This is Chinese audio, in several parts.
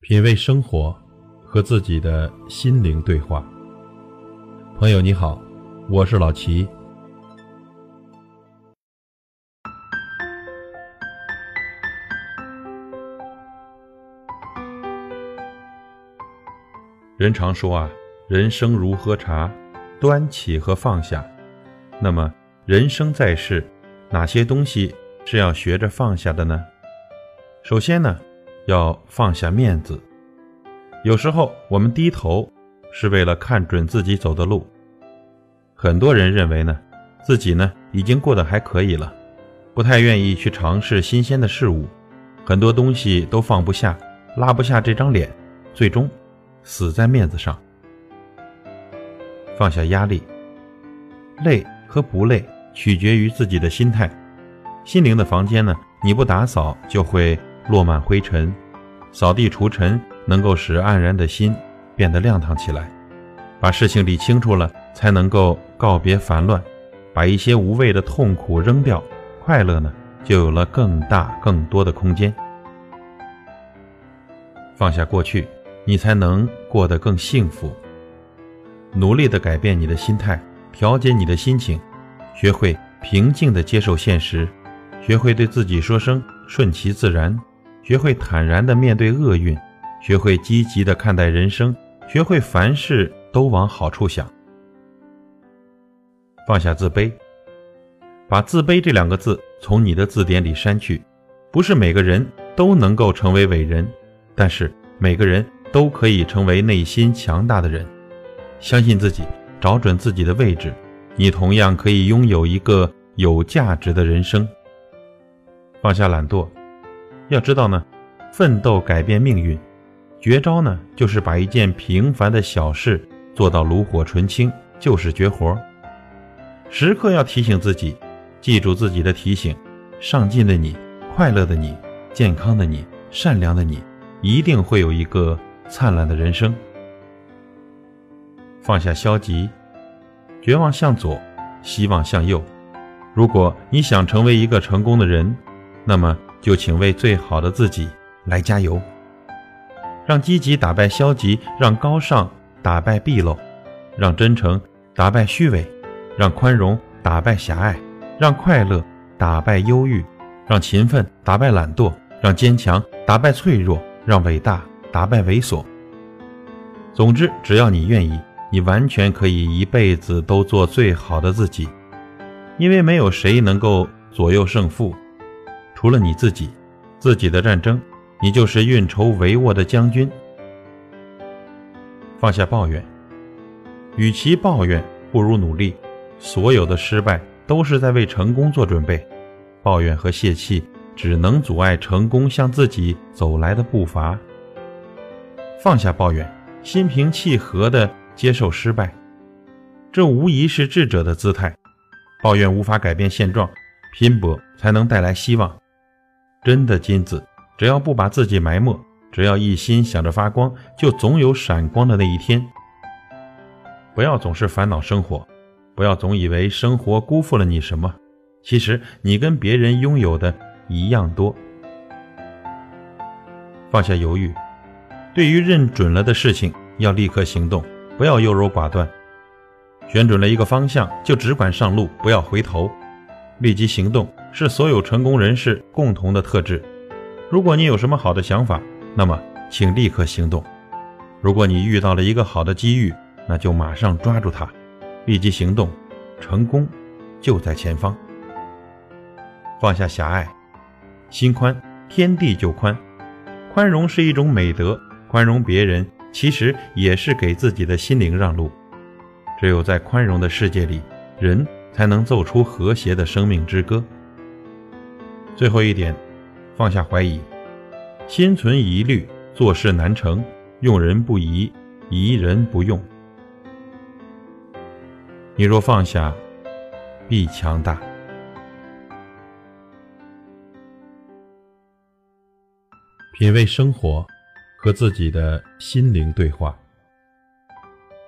品味生活，和自己的心灵对话。朋友你好，我是老齐。人常说啊，人生如喝茶，端起和放下。那么，人生在世，哪些东西是要学着放下的呢？首先呢？要放下面子。有时候我们低头是为了看准自己走的路。很多人认为呢，自己呢已经过得还可以了，不太愿意去尝试新鲜的事物，很多东西都放不下，拉不下这张脸，最终死在面子上。放下压力，累和不累取决于自己的心态。心灵的房间呢，你不打扫就会。落满灰尘，扫地除尘能够使黯然的心变得亮堂起来。把事情理清楚了，才能够告别烦乱，把一些无谓的痛苦扔掉，快乐呢就有了更大更多的空间。放下过去，你才能过得更幸福。努力的改变你的心态，调节你的心情，学会平静的接受现实，学会对自己说声顺其自然。学会坦然地面对厄运，学会积极地看待人生，学会凡事都往好处想，放下自卑，把自卑这两个字从你的字典里删去。不是每个人都能够成为伟人，但是每个人都可以成为内心强大的人。相信自己，找准自己的位置，你同样可以拥有一个有价值的人生。放下懒惰。要知道呢，奋斗改变命运，绝招呢就是把一件平凡的小事做到炉火纯青，就是绝活。时刻要提醒自己，记住自己的提醒：上进的你，快乐的你，健康的你，善良的你，一定会有一个灿烂的人生。放下消极，绝望向左，希望向右。如果你想成为一个成功的人，那么。就请为最好的自己来加油，让积极打败消极，让高尚打败鄙陋，让真诚打败虚伪，让宽容打败狭隘，让快乐打败忧郁，让勤奋打败懒惰，让坚强打败脆弱，让伟大打败猥琐。总之，只要你愿意，你完全可以一辈子都做最好的自己，因为没有谁能够左右胜负。除了你自己，自己的战争，你就是运筹帷幄的将军。放下抱怨，与其抱怨，不如努力。所有的失败都是在为成功做准备，抱怨和泄气只能阻碍成功向自己走来的步伐。放下抱怨，心平气和地接受失败，这无疑是智者的姿态。抱怨无法改变现状，拼搏才能带来希望。真的金子，只要不把自己埋没，只要一心想着发光，就总有闪光的那一天。不要总是烦恼生活，不要总以为生活辜负了你什么，其实你跟别人拥有的一样多。放下犹豫，对于认准了的事情，要立刻行动，不要优柔寡断。选准了一个方向，就只管上路，不要回头，立即行动。是所有成功人士共同的特质。如果你有什么好的想法，那么请立刻行动；如果你遇到了一个好的机遇，那就马上抓住它，立即行动，成功就在前方。放下狭隘，心宽，天地就宽。宽容是一种美德，宽容别人其实也是给自己的心灵让路。只有在宽容的世界里，人才能奏出和谐的生命之歌。最后一点，放下怀疑，心存疑虑，做事难成，用人不疑，疑人不用。你若放下，必强大。品味生活，和自己的心灵对话。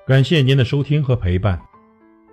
感谢您的收听和陪伴。